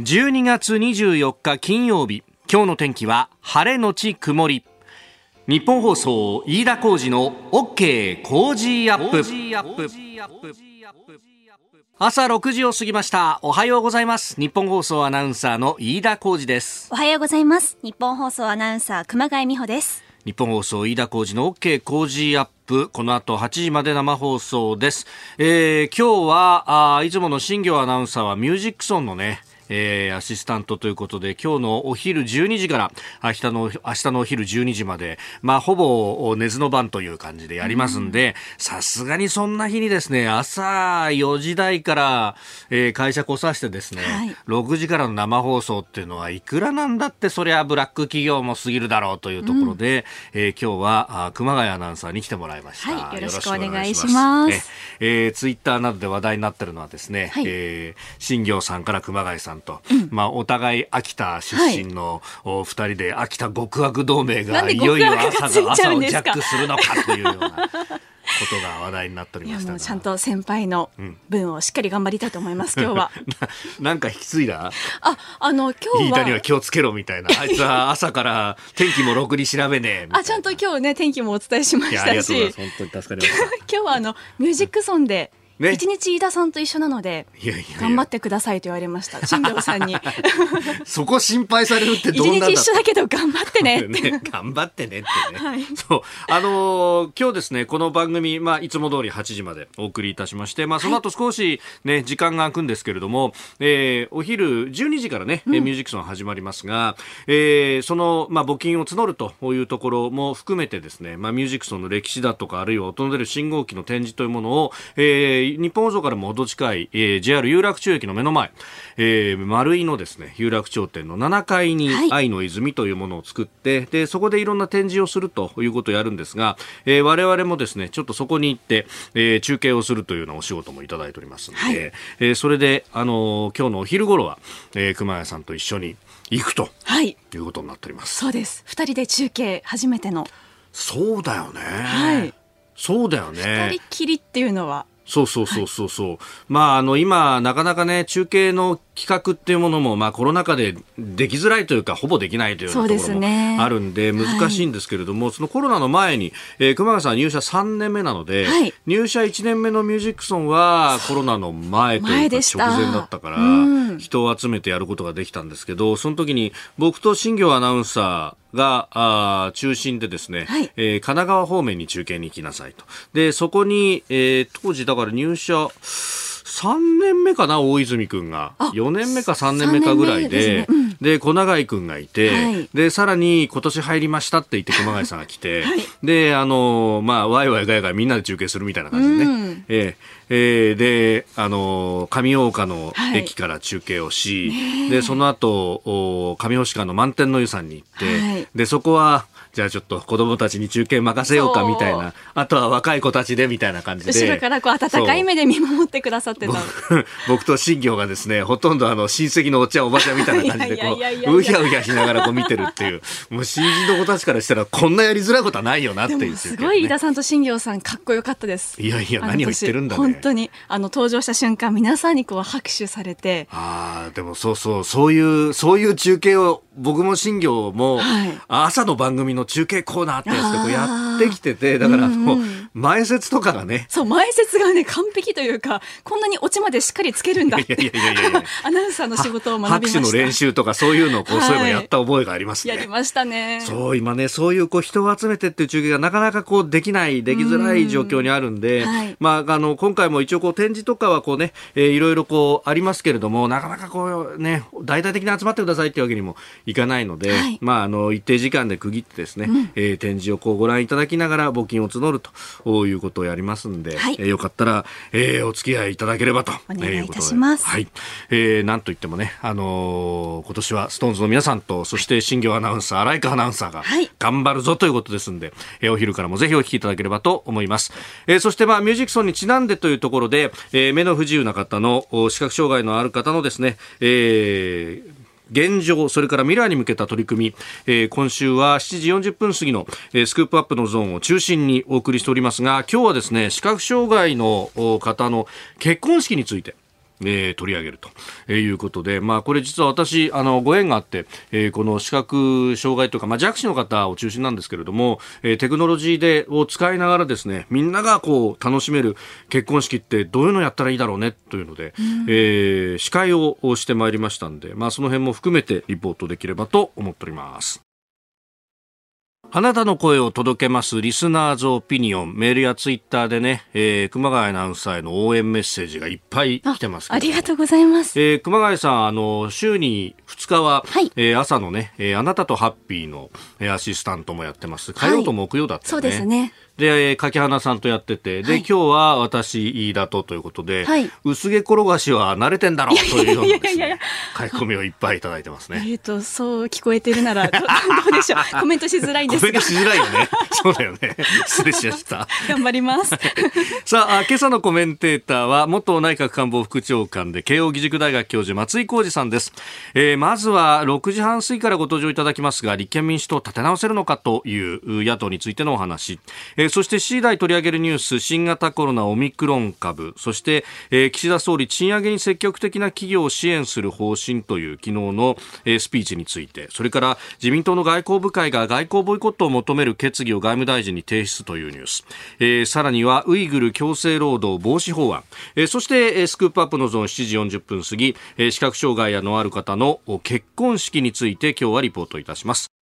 12月24日金曜日。今日の天気は晴れのち曇り。日本放送飯田浩二の OK 工事アップ。朝6時を過ぎました。おはようございます。日本放送アナウンサーの飯田浩二です。おはようございます。日本放送アナウンサー熊谷美穂です。日本放送飯田浩二の OK 工事アップ。この後8時まで生放送です、えー、今日はあいつもの新業アナウンサーはミュージックソンのねえー、アシスタントということで今日のお昼12時から明日の明日のお昼12時まで、まあ、ほぼ寝ずの番という感じでやりますんでさすがにそんな日にですね朝4時台から、えー、会社来させてですね、はい、6時からの生放送っていうのはいくらなんだってそりゃブラック企業も過ぎるだろうというところで、うん、えー、今日はあ熊谷アナウンサーに来てもらいました、はい、よろしくお願いします。ええー、ツイッターなどで話題になってるのはですね、はい、えー、新業さんから熊谷さんと、うん、まあ、お互い秋田出身の二人で秋田極悪同盟がいよいよ朝が朝をジャックするのかというような。ことが話題になっておりましたちゃんと先輩の分をしっかり頑張りたいと思います、うん、今日は な。なんか引き継いだ？あ、あの今日は。には気をつけろみたいな。あいつは 朝から天気もろくに調べねえあ、ちゃんと今日ね天気もお伝えしましたし。本当に助かりました。今日はあのミュージックソンで。ね、一日飯田さんと一緒なので頑張ってくださいと言われました。新庄さんに。そこ心配されるってどんな一日一緒だけど頑張ってね ね、頑張ってねってね、はい、そう。あのー、今日ですねこの番組、まあ、いつも通り8時までお送りいたしまして、まあ、その後少しね、はい、時間が空くんですけれども、えー、お昼12時からね、うん、ミュージックソン始まりますが、えー、その、まあ、募金を募るというところも含めてですね、まあ、ミュージックソンの歴史だとかあるいは音の出る信号機の展示というものを、えー日本放送からも程近い、えー、JR 有楽町駅の目の前、えー、丸井のですね有楽町店の7階に愛の泉というものを作って、はい、でそこでいろんな展示をするということをやるんですが、えー、我々もですねちょっとそこに行って、えー、中継をするというようなお仕事もいただいておりますので、はい、えー、それであのー、今日のお昼頃は、えー、熊谷さんと一緒に行くと、はい、いうことになっております。そうです二人で中継初めてのそうだよね。はい。そうだよね。二人きりっていうのはそうそうそうそうそう、はい、まああの今なかなかね中継の企画っていうものもまあコロナ禍でできづらいというかほぼできないというところもあるんで難しいんですけれども、そのコロナの前に、えー、熊谷さん入社3年目なので、はい、入社1年目のミュージックソンはコロナの前というか直前だったから人を集めてやることができたんですけどその時に僕と新業アナウンサーがあ中心でですね、はい、えー、神奈川方面に中継に行きなさいと。で、そこに、えー、当時だから入社、3年目かな大泉君が。4年目か3年目かぐらいで、で、小永井君がいて、はい、で、さらに今年入りましたって言って熊谷さんが来て、はい、で、あの、まあ、ワイワイガヤガヤみんなで中継するみたいな感じでね。うん、えー、えー、で、あの、上大岡の駅から中継をし、はい、で、その後、上星川の満天の湯さんに行って、で、そこは、じゃあちょっと子供たちに中継任せようかみたいな、あとは若い子たちでみたいな感じで。後ろからこう温かい目で見守ってくださってた。僕と新業がですね、ほとんどあの親戚のお茶おばちゃんみたいな感じでこう、うひゃうひゃしながらこう見てるっていう、もう新人の子たちからしたらこんなやりづらいことはないよなっていう、ね、すごい飯田さんと新業さんかっこよかったです。いやいや、何を言ってるんだね。本当に、あの登場した瞬間皆さんにこう拍手されて。ああ、でもそうそう、そういう、そういう中継を僕も新業も、朝の番組の中継コーナーってやつでこうやってきててだからもう前説とかがね。そう前説がね完璧というかこんなにオチまでしっかりつけるんだって。アナウンサーの仕事を学びました。拍手の練習とかそういうのをこう、そういえばやった覚えがありますね。やりましたね。そう今ねそういうこう人を集めてっていう中継がなかなかこうできないできづらい状況にあるんで、まああの今回も一応こう展示とかはこうね、えー、いろいろこうありますけれどもなかなかこうね大々的に集まってくださいっていうわけにもいかないので、はい、まあ、あの一定時間で区切ってですね、うん、えー、展示をこうご覧いただきながら募金を募るということをやりますんで、はい、えー、よかったら、えー、お付き合いいただければとお願いいたします。はい、えー、なんといってもね、あのー、今年はストーンズの皆さんとそして新業アナウンサー荒井川アナウンサーが頑張るぞということですんで、えー、お昼からもぜひお聞きいただければと思います。えー、そしてまあミュージックソンにちなんでというところで、えー、目の不自由な方の視覚障害のある方のですね、えー現状、それから未来に向けた取り組み、えー、今週は7時40分過ぎの、えー、スクープアップのゾーンを中心にお送りしておりますが、今日はですね、視覚障害の方の結婚式について、えー、取り上げるということで、まあ、これ実は私、あの、ご縁があって、えー、この視覚障害とか、まあ、弱視の方を中心なんですけれども、えー、テクノロジーで、を使いながらですね、みんながこう、楽しめる結婚式ってどういうのやったらいいだろうね、というので、うん、えー、司会をしてまいりましたんで、まあ、その辺も含めてリポートできればと思っております。あなたの声を届けますリスナーズオピニオン。メールやツイッターでね、えー、熊谷アナウンサーへの応援メッセージがいっぱい来てますありがとうございます、えー、熊谷さんあの週に2日は、はい、えー、朝のね、えー、あなたとハッピーの、えー、アシスタントもやってます。火曜と木曜だった、ね。はい、そうですねで、柿花さんとやってて、で、はい、今日は私、飯田とということで、はい、薄毛転がしは慣れてんだろうというようなですね、書き込みをいっぱいいただいてますね。えっ、と、そう聞こえてるなら、ど どうでしょう。コメントしづらいんですが。コメントしづらいよね。そうだよね。失礼しました。頑張ります。さあ、今朝のコメンテーターは、元内閣官房副長官で、慶應義塾大学教授、松井浩二さんです。えー、まずは、6時半過ぎからご登場いただきますが、立憲民主党立て直せるのかという野党についてのお話。えーえー、そして7時台取り上げるニュース新型コロナオミクロン株。そして、えー、岸田総理賃上げに積極的な企業を支援する方針という昨日の、えー、スピーチについて。それから自民党の外交部会が外交ボイコットを求める決議を外務大臣に提出というニュース、えー、さらにはウイグル強制労働防止法案、えー、そして、えー、スクープアップのゾーン7時40分過ぎ、えー、視覚障害やのある方の結婚式について今日はリポートいたします。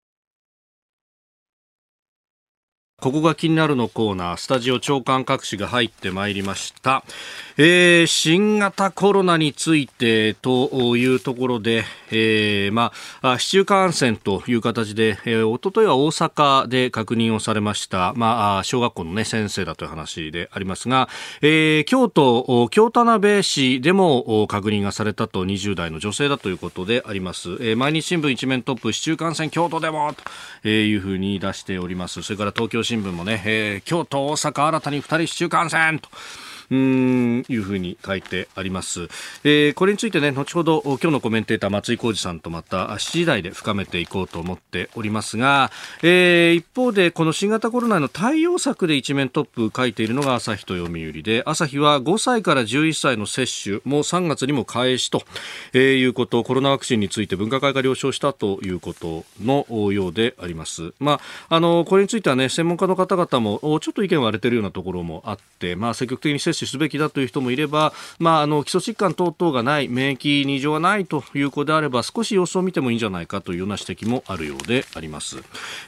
ここが気になるのコーナー、スタジオ長官各紙が入ってまいりました。えー、新型コロナについてというところで、えー、まあ、市中感染という形で、えー、おとといは大阪で確認をされました、まあ、小学校のね、先生だという話でありますが、えー、京都、京田辺市でも確認がされたと20代の女性だということであります。えー、毎日新聞一面トップ、市中感染京都でもというふうに出しております。それから東京新聞もね、えー、京都、大阪新たに2人市中感染と。うんいうふうに書いてあります、えー、これについてね後ほど今日のコメンテーター松井浩二さんとまた7時台で深めていこうと思っておりますが、えー、一方でこの新型コロナの対応策で一面トップ書いているのが朝日と読売で朝日は5歳から11歳の接種も3月にも開始と、えー、いうことコロナワクチンについて分科会が了承したということのようであります。まあ、あのこれについてはね専門家の方々もちょっと意見割れているようなところもあって、まあ、積極的に接種すべきだという人もいれば、まあ、あの基礎疾患等々がない免疫に異常がないという子であれば少し様子を見てもいいんじゃないかというような指摘もあるようであります、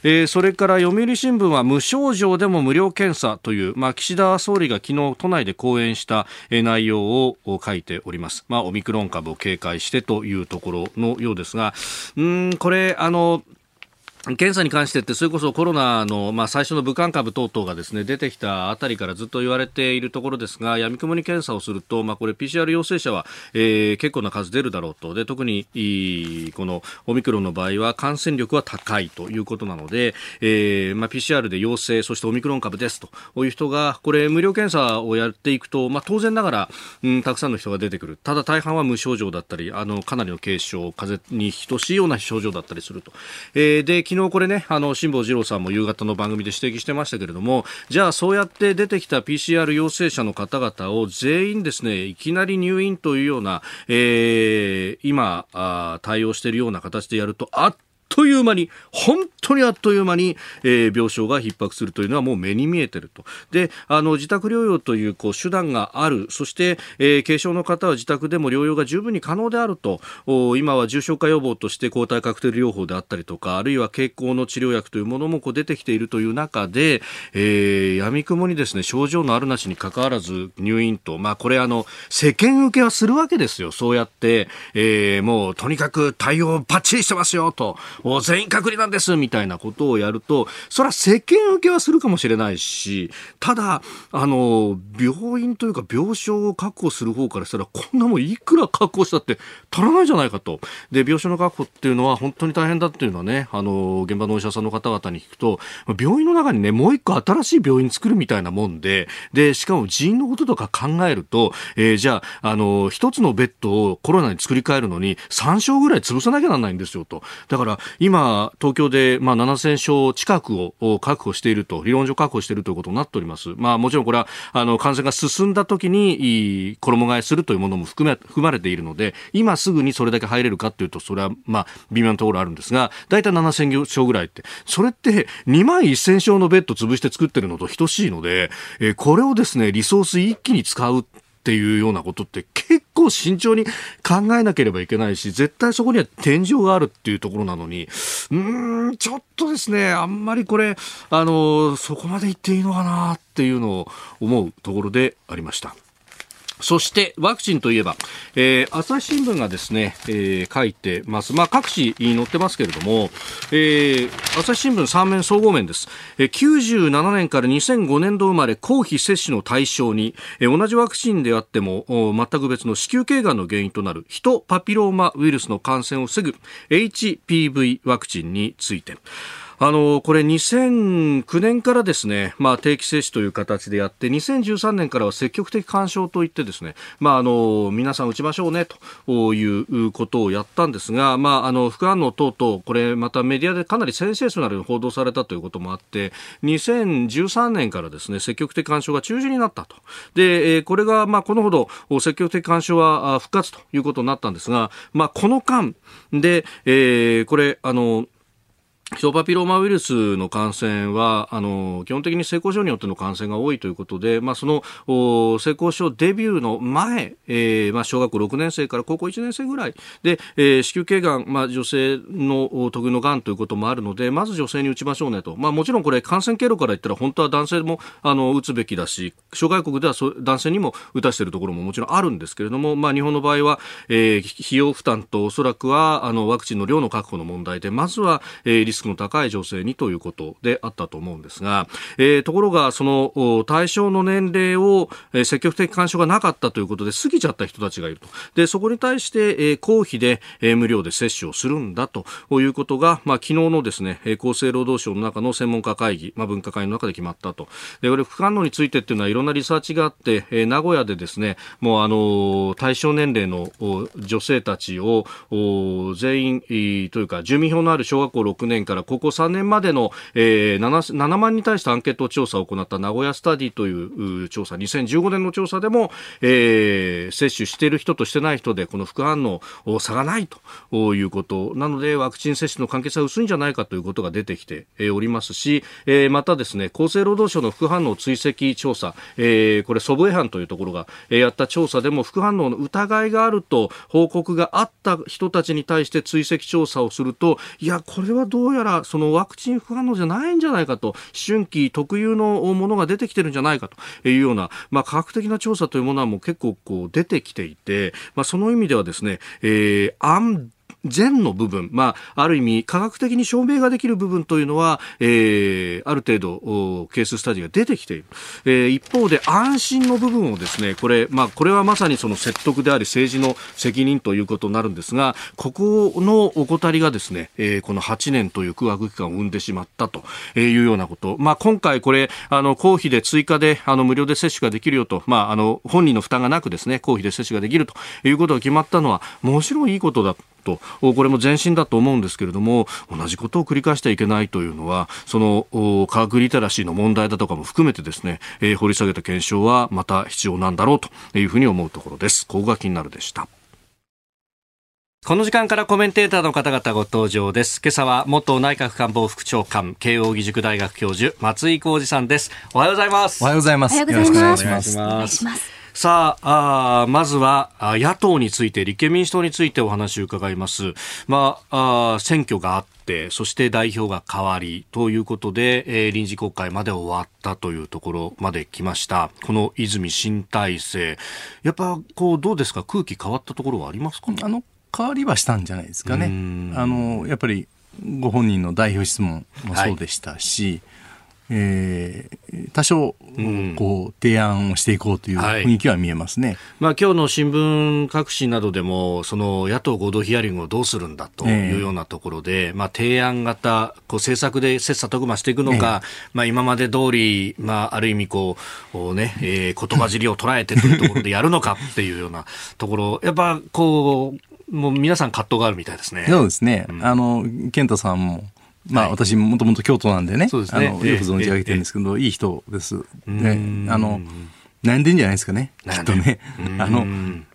えー、それから読売新聞は無症状でも無料検査という、まあ、岸田総理が昨日都内で講演した内容を書いております、まあ、オミクロン株を警戒してというところのようですがうんこれあの検査に関してって、それこそコロナの、まあ、最初の武漢株等々がですね、出てきたあたりからずっと言われているところですが、闇雲に検査をすると、まあ、これ PCR 陽性者は、えー、結構な数出るだろうと。で、特に、このオミクロンの場合は感染力は高いということなので、えー、まあ、PCR で陽性、そしてオミクロン株ですという人が、これ無料検査をやっていくと、まあ、当然ながら、うん、たくさんの人が出てくる。ただ大半は無症状だったり、あの、かなりの軽症、風邪に等しいような症状だったりすると。えー、で、昨日これね、あの、辛坊治郎さんも夕方の番組で指摘してましたけれども、じゃあそうやって出てきた PCR 陽性者の方々を全員ですね、いきなり入院というような、えー、今あ、対応しているような形でやると、あっという間に、本当にあっという間に、えー、病床が逼迫するというのはもう目に見えてると。で、あの、自宅療養というこう手段がある。そして、えー、軽症の方は自宅でも療養が十分に可能であると。今は重症化予防として抗体カクテル療法であったりとか、あるいは経口の治療薬というものもこう出てきているという中で、えー、闇雲にですね、症状のあるなしに関わらず入院と、まあこれあの、世間受けはするわけですよ。そうやって、えー、もうとにかく対応バッチリしてますよと。全員隔離なんですみたいなことをやると、それは世間受けはするかもしれないし、ただ、あの、病院というか病床を確保する方からしたら、こんなもんいくら確保したって足らないじゃないかと。で、病床の確保っていうのは本当に大変だっていうのはね、あの、現場のお医者さんの方々に聞くと、病院の中にね、もう一個新しい病院作るみたいなもんで、で、しかも人員のこととか考えると、えー、じゃあ、あの、一つのベッドをコロナに作り変えるのに3床ぐらい潰さなきゃならないんですよと。だから、今、東京で、まあ、7000床近くを確保していると、理論上確保しているということになっております。まあ、もちろんこれは、あの、感染が進んだ時に、衣替えするというものも含め、含まれているので、今すぐにそれだけ入れるかというと、それは、まあ、微妙なところあるんですが、大体7000床ぐらいって、それって2万1000床のベッド潰して作ってるのと等しいので、え、これをですね、リソース一気に使うっていうようなことって結構慎重に考えなければいけないし、絶対そこには天井があるっていうところなのに、うーん、ちょっとですね、あんまりこれ、あの、そこまで言っていいのかなっていうのを思うところでありました。そしてワクチンといえば、えー、朝日新聞がですね、えー、書いてます。まあ、各紙に載ってますけれども、えー、朝日新聞3面総合面です。えー、97年から2005年度生まれ公費接種の対象に、えー、同じワクチンであっても全く別の子宮頸がんの原因となるヒトパピローマウイルスの感染を防ぐ HPV ワクチンについて、あのこれ2009年からですね、まあ、定期接種という形でやって2013年からは積極的干渉といってですね、まあ、あの皆さん打ちましょうねということをやったんですが、まあ、あの副反応等々これまたメディアでかなりセンセーショナルに報道されたということもあって2013年からですね積極的干渉が中止になったと。でこれがまあこのほど積極的干渉は復活ということになったんですが、まあ、この間で、えー、これあのヒトパピローマウイルスの感染はあの基本的に性交渉によっての感染が多いということで、まあ、その性交渉デビューの前、えーまあ、小学校6年生から高校1年生ぐらいで、えー、子宮頸がん、まあ、女性の特有のがんということもあるのでまず女性に打ちましょうねと、まあ、もちろんこれ感染経路から言ったら本当は男性もあの打つべきだし諸外国では男性にも打たしているところももちろんあるんですけれども、まあ、日本の場合は、えー、費用負担とおそらくはあのワクチンの量の確保の問題でまずは、えー、リススクの高い女性にということであったと思うんですが、えー、ところがその対象の年齢を、積極的干渉がなかったということで過ぎちゃった人たちがいると。でそこに対して、え、公費で、え、無料で接種をするんだということが、まあ、昨日のですね厚生労働省の中の専門家会議、まあ、分科会の中で決まったと。でこれ副反応についてっていうのはいろんなリサーチがあって、え、名古屋でですねもうあの対象年齢の女性たちを全員というか住民票のある小学校6年から高校3年までの、えー、7, 7万に対してアンケート調査を行った名古屋スタディという調査。2015年の調査でも、えー、接種している人としてない人でこの副反応差がないということ。なのでワクチン接種の関係性は薄いんじゃないかということが出てきておりますし、えー、またですね厚生労働省の副反応追跡調査、えー、これ祖母江藩というところがやった調査でも副反応の疑いがあると報告があった人たちに対して追跡調査をするといやこれはどうやらそのワクチン副反応じゃないんじゃないかと思春期特有のものが出てきてるんじゃないかというような、まあ、科学的な調査というものはもう結構こう出てきていて、まあ、その意味ではですね、えー、安善の部分、まあ、ある意味科学的に証明ができる部分というのは、えー、ある程度ケーススタディが出てきている、えー、一方で安心の部分をですねこれ,、まあ、これはまさにその説得であり政治の責任ということになるんですがここの怠りがですね、えー、この8年という空白期間を生んでしまったというようなこと、まあ、今回これあの公費で追加であの無料で接種ができるよと、まあ、あの本人の負担がなくですね公費で接種ができるということが決まったのはもちろんいいことだ。とこれも前進だと思うんですけれども同じことを繰り返してはいけないというのはその科学リテラシーの問題だとかも含めてですね、えー、掘り下げた検証はまた必要なんだろうというふうに思うところですここが気になるでしたこの時間からコメンテーターの方々ご登場です。今朝は元内閣官房副長官、慶應義塾大学教授、松井浩二さんです。おはようございます。おはようございます。よろしくお願いします。お願いします。さああまずは野党について立憲民主党についてお話を伺います、まあ、あ選挙があってそして代表が変わりということで、えー、臨時国会まで終わったというところまで来ました。この泉新体制。やっぱこうどうですか？空気変わったところはありますか、あの変わりはしたんじゃないですかね。あのやっぱりご本人の代表質問もそうでしたし、はいえー、多少、こう、提案をしていこうという雰囲気は見えますね。はい、まあ、今日の新聞各紙などでも、その野党合同ヒアリングをどうするんだというようなところで、えー、まあ、提案型、こう、政策で切磋琢磨していくのか、えー、まあ、今まで通り、まあ、ある意味、こう、ね、えー、言葉尻を捉えてというところでやるのかっていうようなところ、やっぱ、こう、もう皆さん葛藤があるみたいですね。そうですね。うん、あの、健太さんも、まあ、はい、私もともと京都なんでね、あのよく存じ上げてるんですけど、いい人です。ね、あの、悩んでんじゃないですかね。きっとね。あの、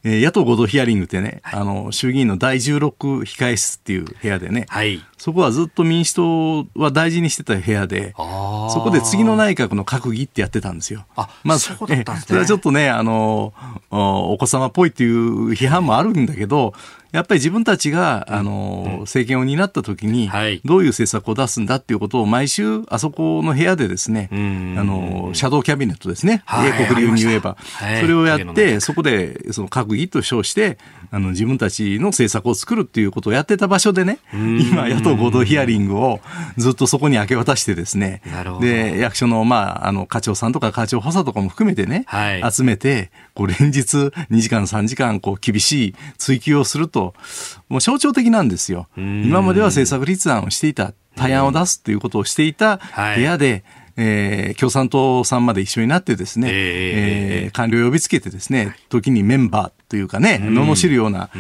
えー、野党合同ヒアリングってね、はい、あの、衆議院の第16控え室っていう部屋でね、はい、そこはずっと民主党は大事にしてた部屋で、そこで次の内閣の閣議ってやってたんですよ。あ、まあ、そうだったんですね。それはちょっとね、あの、お子様っぽいっていう批判もあるんだけど、やっぱり自分たちが、あの、政権を担った時に、どういう政策を出すんだっていうことを毎週、あそこの部屋でですね、あの、シャドウキャビネットですね、英国流に言えば、それをやって、そこで、その閣議と称して、あの、自分たちの政策を作るっていうことをやってた場所でね、今、野党合同ヒアリングをずっとそこに明け渡してですね、で、役所の、まあ、あの、課長さんとか課長補佐とかも含めてね、集めて、こう、連日2時間3時間、こう、厳しい追及をすると、もう象徴的なんですよ。今までは政策立案をしていた、対案を出すということをしていた部屋で、はいえー、共産党さんまで一緒になってですね、えー、えー、官僚を呼びつけてですね、時にメンバーというかね、罵るような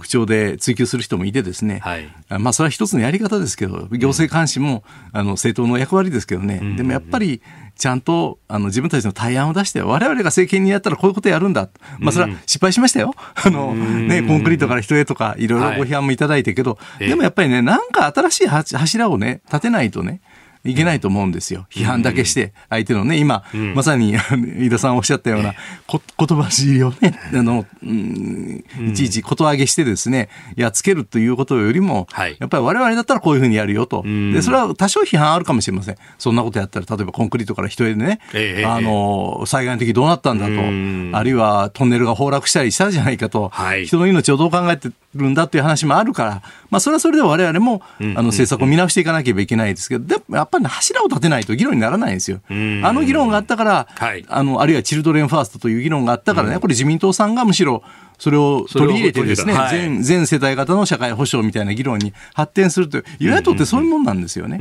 口調で追及する人もいてですね、はい、まあそれは一つのやり方ですけど、行政監視も、あの政党の役割ですけどね、でもやっぱり、ちゃんとあの自分たちの対案を出して、我々が政権にやったらこういうことやるんだ。まあ、それは失敗しましたよ。あの、ね、コンクリートから人へとか、いろいろご批判もいただいてけど、はい、でもやっぱりね、なんか新しい柱をね、立てないとね、いけないと思うんですよ。批判だけして、相手のね、今、うん、まさに飯田さんおっしゃったような、こ言葉尻をね、あの、うん、いちいちこと上げしてですね、やっつけるということよりも、はい、やっぱり我々だったらこういうふうにやるよと。で、それは多少批判あるかもしれません。そんなことやったら、例えばコンクリートから人へね、えー、あの、災害の時どうなったんだと、あるいはトンネルが崩落したりしたじゃないかと、はい、人の命をどう考えてるんだっていう話もあるから、まあ、それはそれで我々も、あの、政策を見直していかなければいけないですけど、でもやっぱり柱を立てないと議論にならないんですよ。あの議論があったから、はい、あの、あるいはチルドレンファーストという議論があったからね、これ自民党さんがむしろ、それを取り入れてですね、はい、全全世代型の社会保障みたいな議論に発展するという、与野党ってそういうもんなんですよね。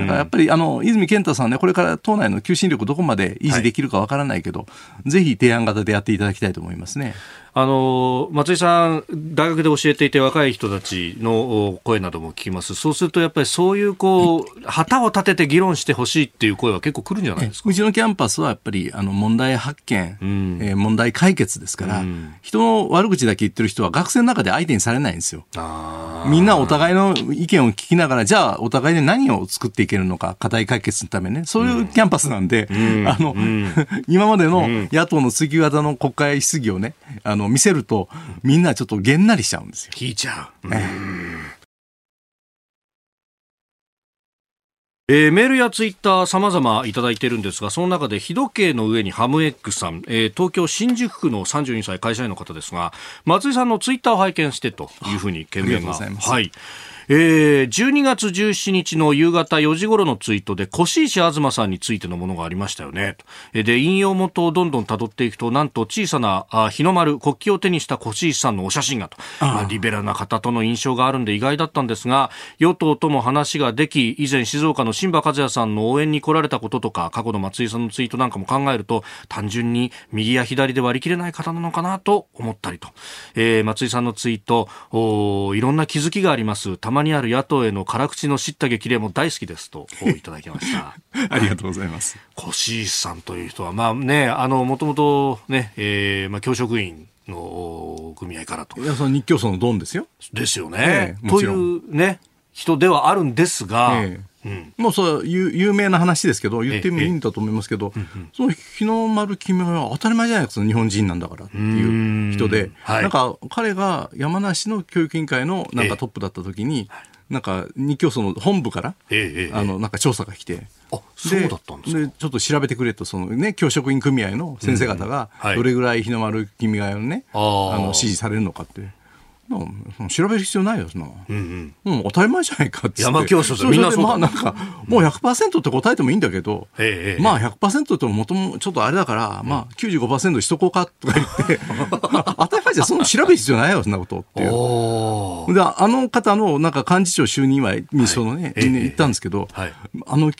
だからやっぱり、あの、泉健太さんね、これから党内の求心力どこまで維持できるかわからないけど、はい、ぜひ提案型でやっていただきたいと思いますね。あの松井さん、大学で教えていて若い人たちの声なども聞きます、そうするとやっぱりそういうこう旗を立てて議論してほしいっていう声は結構来るんじゃないですか？うちのキャンパスはやっぱりあの問題発見、うん、えー、問題解決ですから、うん、人の悪口だけ言ってる人は学生の中で相手にされないんですよ。みんなお互いの意見を聞きながら、じゃあお互いで何を作っていけるのか、課題解決のためね、そういうキャンパスなんで、うん、あの、今までの野党の追及型の国会質疑をね、あのの見せると、みんなちょっとげんなりしちゃうんですよ。引いちゃう。えー、メールやツイッター様々いただいてるんですが、その中で日時計の上にハムエッグさん、えー、東京新宿区の32歳会社員の方ですが、松井さんのツイッターを拝見してというふうに懸命が。はい。えー、12月17日の夕方4時頃のツイートで、越石東さんについてのものがありましたよね。で、引用元をどんどん辿っていくと、なんと小さなあ日の丸、国旗を手にした越石さんのお写真がと、まあ、リベラルな方との印象があるんで意外だったんですが、与党とも話ができ、以前静岡の新馬和也さんの応援に来られたこととか、過去の松井さんのツイートなんかも考えると、単純に右や左で割り切れない方なのかなと思ったりと。えー、松井さんのツイート、おいろんな気づきがあります。たまにある野党への辛口の叱咤激励も大好きですといただきました。ありがとうございます。越石さんという人はまあねあのもともとね、えー、まあ教職員の組合からと。いやその日教組のドンですよ。ですよね、えー、というね人ではあるんですが、えーうん、もうそう有名な話ですけど言ってもいいんだと思いますけど、その日の丸君は当たり前じゃないですか日本人なんだからっていう人で、はい、なんか彼が山梨の教育委員会のなんかトップだった時に、なんか日教組の本部から、あのなんか調査が来て。あそうだったんですか。ちょっと調べてくれとその、ね、教職員組合の先生方がどれぐらい日の丸君がね、あの支持されるのかって調べる必要ないよその、うんうん、もう当たり前じゃないかって。山教書でみんなそうまあなんかもう100%って答えてもいいんだけど、うん、まあ100%ってもともちょっとあれだから、まあ95%しとこうかとか言って 当たり前じゃそんな調べる必要ないよそんなことっていう。であの方のなんか幹事長就任は民主党のね、はい、行ったんですけど、はい、あの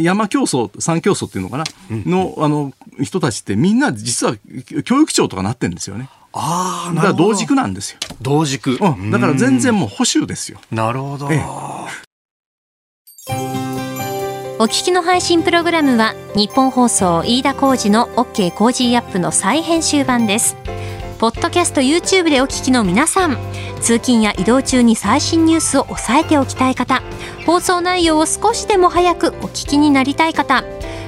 山教組、山教組っていうのかな、うん、のあの人たちってみんな実は教育長とかなってるんですよね。ああ、だから同軸なんですよ。同軸。うん。だから全然もう保守ですよ。なるほど。お聞きの配信プログラムはニッポン放送飯田浩二の OK コージーアップの再編集版です。ポッドキャスト YouTube でお聞きの皆さん、通勤や移動中に最新ニュースを押さえておきたい方、放送内容を少しでも早くお聞きになりたい方、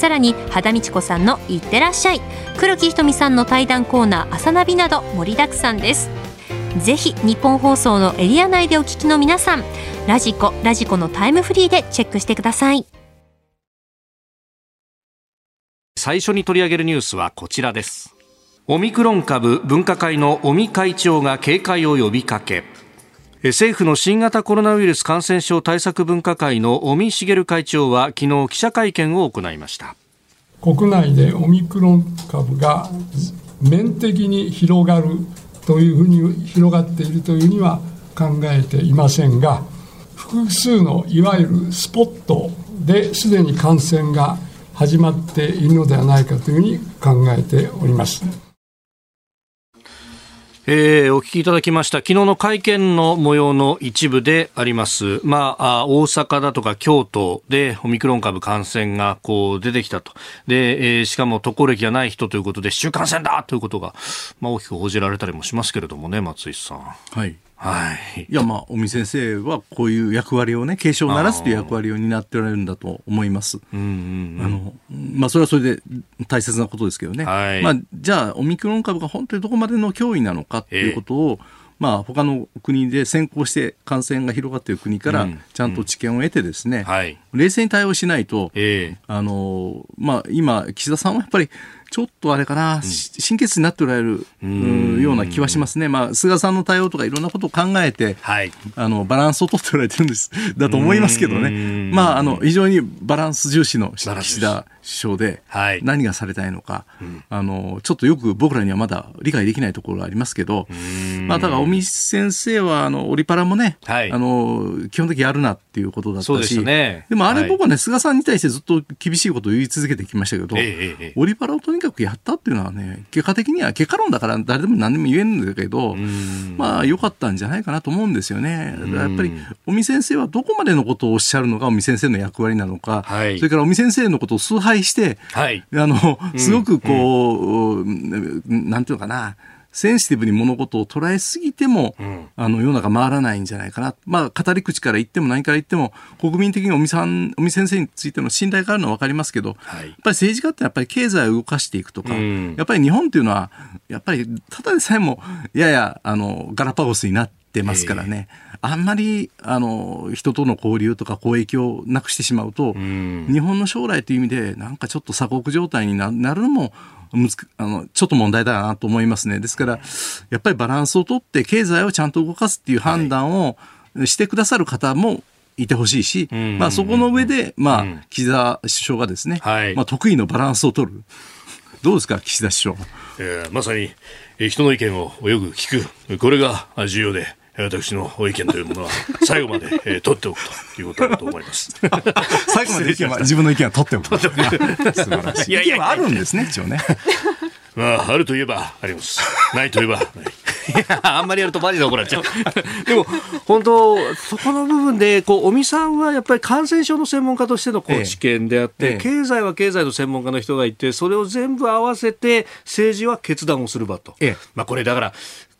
さらに肌道子さんの「いってらっしゃい」黒木ひとみさんの対談コーナー「朝ナビ」など盛りだくさんです。ぜひ日本放送のエリア内でお聞きの皆さんラジコラジコのタイムフリーでチェックしてください。最初に取り上げるニュースはこちらです。オミクロン株分科会の尾身会長が警戒を呼びかけ。政府の新型コロナウイルス感染症対策分科会の尾身茂会長は昨日記者会見を行いました国内でオミクロン株が面的に広がるというふうに広がっているというには考えていませんが複数のいわゆるスポットですでに感染が始まっているのではないかというふうに考えております。えー、お聞きいただきました。昨日の会見の模様の一部であります、まあ、大阪だとか京都でオミクロン株感染がこう出てきたと。で、えー、しかも渡航歴がない人ということで市中感染だ！ということが、まあ、大きく報じられたりもしますけれどもね松井さん。はい。はい、いやまあ尾身先生はこういう役割をね警鐘を鳴らすという役割を担っておられるんだと思います。あのまあそれはそれで大切なことですけどね。はい、まあじゃあオミクロン株が本当にどこまでの脅威なのかっていうことを、えーまあ、他の国で先行して感染が広がっている国からちゃんと知見を得てですね、うんうんはい、冷静に対応しないと、えー、あのまあ、今、岸田さんはやっぱりちょっとあれかな、うん、神経質になっておられるような気はしますね、まあ、菅さんの対応とかいろんなことを考えて、はい、あのバランスを取っておられてるんです。だと思いますけどね、まあ、あの非常にバランス重視の岸田首相で、何がされたいのか、はい、あのちょっとよく僕らにはまだ理解できないところがありますけど、まあ、だから尾身先生はあのオリパラもね、はい、あの基本的にやるなっていうことだったし、ね、でもあれ僕はね、菅さんに対してずっと厳しいことを言い続けてきましたけど、ええ、オリパラをとにかくやったっていうのはね、結果的には結果論だから誰でも何でも言えるんだけど、まあ良かったんじゃないかなと思うんですよね。やっぱり尾身先生はどこまでのことをおっしゃるのが尾身先生の役割なのか、はい、それから尾身先生のことを崇拝して、はい、あの、すごくこう、うん、なんていうのかな、センシティブに物事を捉えすぎても、うん、あの世の中回らないんじゃないかな。まあ、語り口から言っても何から言っても、国民的に尾身さん、尾身先生についての信頼があるのは分かりますけど、はい、やっぱり政治家ってやっぱり経済を動かしていくとか、うん、やっぱり日本っていうのは、やっぱりただでさえも、やや、あの、ガラパゴスになってますからね。あんまりあの人との交流とか交易をなくしてしまうと、日本の将来という意味でなんかちょっと鎖国状態になるのもあの、ちょっと問題だなと思いますね。ですから、やっぱりバランスをとって経済をちゃんと動かすっていう判断をしてくださる方もいてほしいし、まあそこの上で、まあ、岸田首相がですね、はい、まあ得意のバランスを取る。どうですか、岸田首相。えー、まさに、えー、人の意見をよく聞く。これが重要で、私の意見というものは 最後まで、えー、取っておくということだと思います。最後まで意見は自分の意見は取っておく。素晴らし い。いやいやあるんですね、一応ね。まあ、あるといえばあります。ないといえばない。あんまりやるとマジで怒られちゃう。でも、本当、そこの部分で、こう、尾身さんはやっぱり感染症の専門家としてのこう知見であって、ええ、経済は経済の専門家の人がいて、それを全部合わせて、政治は決断をする場と。え、まあ、これだから、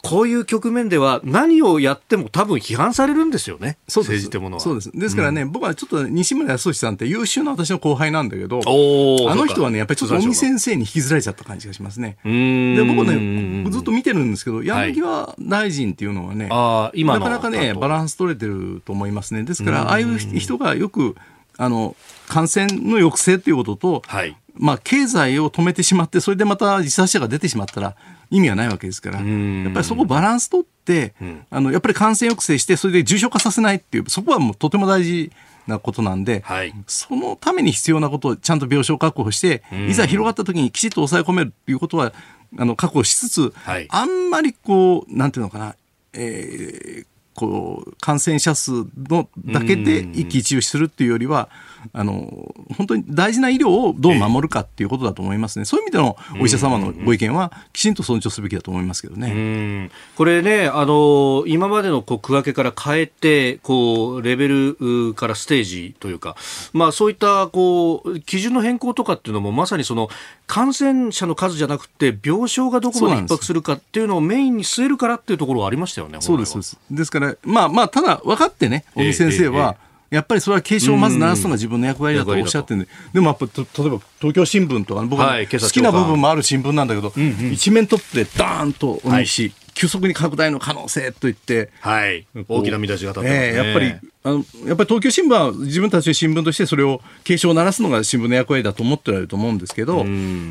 こういう局面では何をやっても多分批判されるんですよね、政治ってものは。そうです。ですからね、うん、僕はちょっと西村康さんって優秀な私の後輩なんだけど、あの人はね、やっぱりちょっと尾身先生に引きずられちゃった感じがしますね。で、僕ね、ずっと見てるんですけど、山際大臣っていうのはね、はい、なかなかね、バランス取れてると思いますね。ですから、ああいう人がよく、あの感染の抑制ということと、はい、まあ、経済を止めてしまって、それでまた自殺者が出てしまったら意味がないわけですから、やっぱりそこバランス取って、うん、あのやっぱり感染抑制して、それで重症化させないっていう、そこはもうとても大事なことなんで、はい、そのために必要なことをちゃんと病床確保して、いざ広がった時にきちっと抑え込めるということは、あの確保しつつ、はい、あんまりこう、なんていうのかな、えー、こう感染者数のだけで一喜一憂するっていうよりは、あの本当に大事な医療をどう守るかっていうことだと思いますね、そういう意味でのお医者様のご意見はきちんと尊重すべきだと思いますけどね。これねあの、今までのこう区分けから変えてこう、レベルからステージというか、まあ、そういったこう基準の変更とかっていうのも、まさにその感染者の数じゃなくて、病床がどこまで逼迫するかっていうのをメインに据えるからっていうところはありましたよね、そうですです。から、まあまあ、ただ分かってね、尾身先生は、えーえーやっぱりそれは警鐘をまず鳴らすのが自分の役割だとおっしゃってるんで、でもやっぱ例えば東京新聞とか、僕は好きな部分もある新聞なんだけど、一面トップでダーンと尾西、急速に拡大の可能性と言って、はい、大きな見出しが立ってます、ね。えー、やっぱりあのやっぱり東京新聞は自分たちの新聞としてそれを警鐘を鳴らすのが新聞の役割だと思っておられると思うんですけど、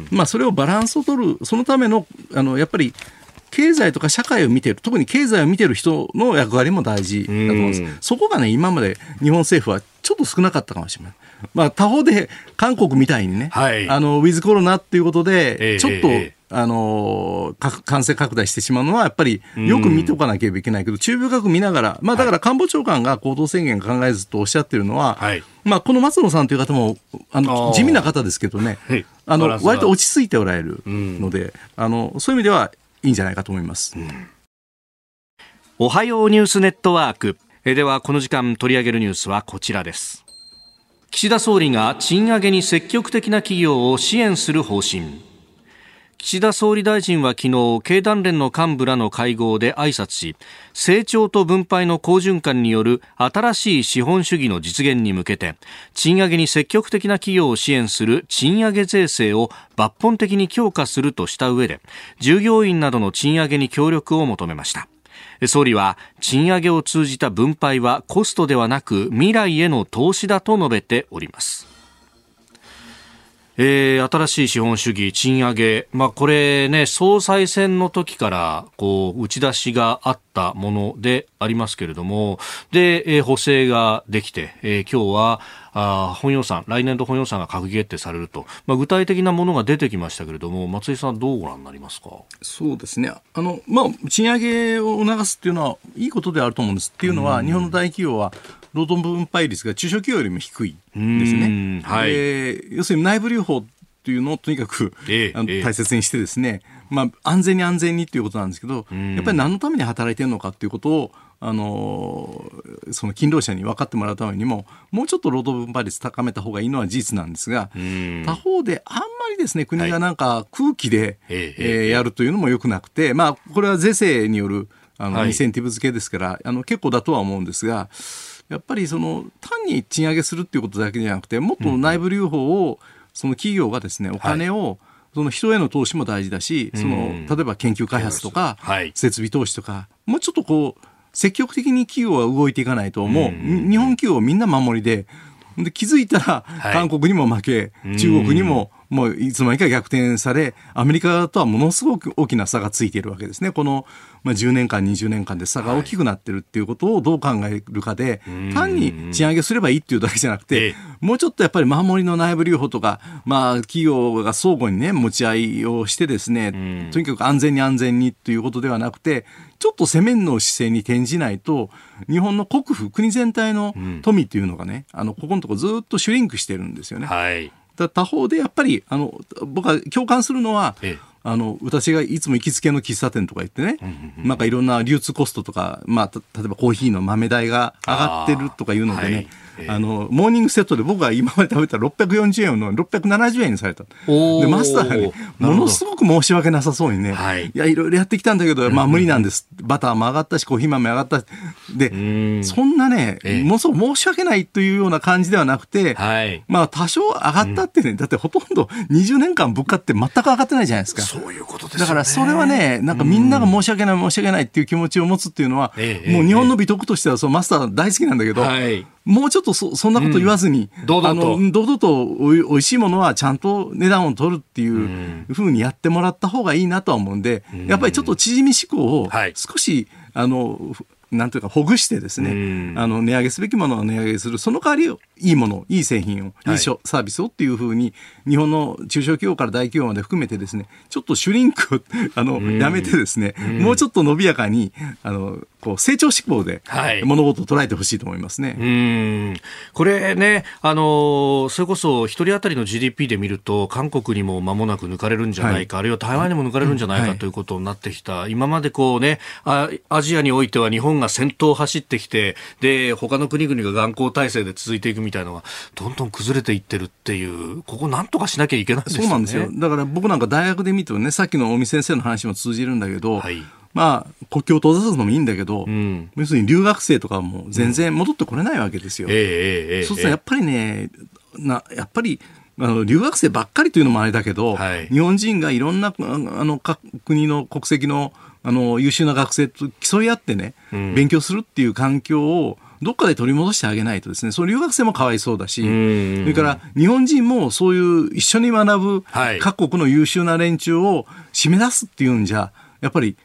まあ、それをバランスを取るそのためのあのやっぱり経済とか社会を見てる、特に経済を見てる人の役割も大事だと思うん。です。そこがね、今まで日本政府はちょっと少なかったかもしれない。まあ、他方で韓国みたいにね、はい、あの、ウィズコロナっていうことで、ちょっと、えーあの感染拡大してしまうのは、やっぱりよく見ておかなければいけないけど、中部学見ながら、まあ、だから官房長官が行動制限考えずとおっしゃってるのは、はい、まあ、この松野さんという方もあの地味な方ですけどね、あの割と落ち着いておられるので、あのそういう意味ではいいんじゃないかと思います。うん、おはようニュースネットワーク。えではこの時間取り上げるニュースはこちらです。岸田総理が賃上げに積極的な企業を支援する方針岸田総理大臣は昨日経団連の幹部らの会合で挨拶し成長と分配の好循環による新しい資本主義の実現に向けて賃上げに積極的な企業を支援する賃上げ税制を抜本的に強化するとした上で従業員などの賃上げに協力を求めました。総理は賃上げを通じた分配はコストではなく未来への投資だと述べております。えー、新しい資本主義、賃上げ、まあ、これね、総裁選の時から、こう、打ち出しがあったものでありますけれども、で、えー、補正ができて、えー、今日は、あ本予算、来年度本予算が閣議決定されると、まあ、具体的なものが出てきましたけれども、松井さん、どうご覧になりますか？そうですね、あのまあ、賃上げを促すっていうのは、いいことであると思うんです。っていうのは、日本の大企業は、労働分配率が中小企業よりも低いですね。はい、要するに内部留保っていうのをとにかく、え大切にしてですね、まあ、安全に安全にっていうことなんですけど、やっぱり何のために働いてるのかっていうことをあのその勤労者に分かってもらうためにももうちょっと労働分配率高めた方がいいのは事実なんですが他方であんまりですね国がなんか空気で、はい、えー、やるというのもよくなくて、まあ、これは税制によるあの、インセンティブ付けですからあの結構だとは思うんですがやっぱりその単に賃上げするっていうことだけじゃなくてもっと内部留保を、その企業がですねお金を、はいその人への投資も大事だし、その例えば研究開発とか、設備投資とか、もうちょっとこう、積極的に企業は動いていかないと、もう日本企業みんな守りで、で気づいたら韓国にも負け、中国にももういつの間にか逆転され、アメリカとはものすごく大きな差がついているわけですね。この、まあ、10年間、20年間で差が大きくなってるっていうことをどう考えるかで、はい、単に賃上げすればいいっていうだけじゃなくて、もうちょっとやっぱり守りの内部留保とか、まあ、企業が相互にね、持ち合いをしてですね、とにかく安全に安全にということではなくて、ちょっと攻めの姿勢に転じないと、日本の国府、国全体の富っていうのがね、あの、ここのところずっとシュリンクしてるんですよね。はい他方でやっぱりあの僕は共感するのは、ええ、あの私がいつも行きつけの喫茶店とか行ってね、なんかいろんな流通コストとか、まあ、例えばコーヒーの豆代が上がってるとかいうのでね、あのモーニングセットで僕が今まで食べた640円の670円にされた。でマスターがねものすごく申し訳なさそうにね、はい、いやいろいろやってきたんだけど、まあ、無理なんです。バターも上がったしコーヒー豆上がったでそんなね、ものすごく申し訳ないというような感じではなくて、はい、まあ多少上がったってね、だってほとんど20年間物価って全く上がってないじゃないですか。そそういうことです、ね、だからそれはね、なんかみんなが申し訳ない、申し訳ないっていう気持ちを持つっていうのは、もう日本の美徳としては、そうマスター大好きなんだけど、はい、もうちょっとそそんなこと言わずに、うん、堂々と。堂々とおいおいしいものはちゃんと値段を取るっていうふうにやってもらった方がいいなとは思うんで、やっぱりちょっと縮み志向を少し、はい、あのなんというかほぐしてですね、あの値上げすべきものは値上げするその代わりをいいものいい製品を、い、いサービスをっていうふうに日本の中小企業から大企業まで含めてですねちょっとシュリンク あのやめてですねもうちょっと伸びやかにあのこう成長志向で物事を捉えてほしいと思いますね、はい、これね、あのそれこそ一人当たりの GDP で見ると韓国にも間もなく抜かれるんじゃないか、はい、あるいは台湾にも抜かれるんじゃないか、ということになってきた、今までこうねアジアにおいては日本が先頭を走ってきてで他の国々が眼光体制で続いていくみたいなのがどんどん崩れていってるっていうここなんとかしなきゃいけないですよね。そうなんですよ。だから僕なんか大学で見てもねさっきの尾身先生の話も通じるんだけど、はい。まあ、国境を閉ざすのもいいんだけど、うん、要するに留学生とかも全然戻ってこれないわけですよ。うん、えー、えー、そうするとやっぱりね、なやっぱりあの留学生ばっかりというのもあれだけど、はい、日本人がいろんなあの各国の国籍のあの優秀な学生と競い合ってね、うん、勉強するっていう環境をどっかで取り戻してあげないとですね、その留学生もかわいそうだし、それから日本人もそういう一緒に学ぶ各国の優秀な連中を締め出すっていうんじゃ、やっぱり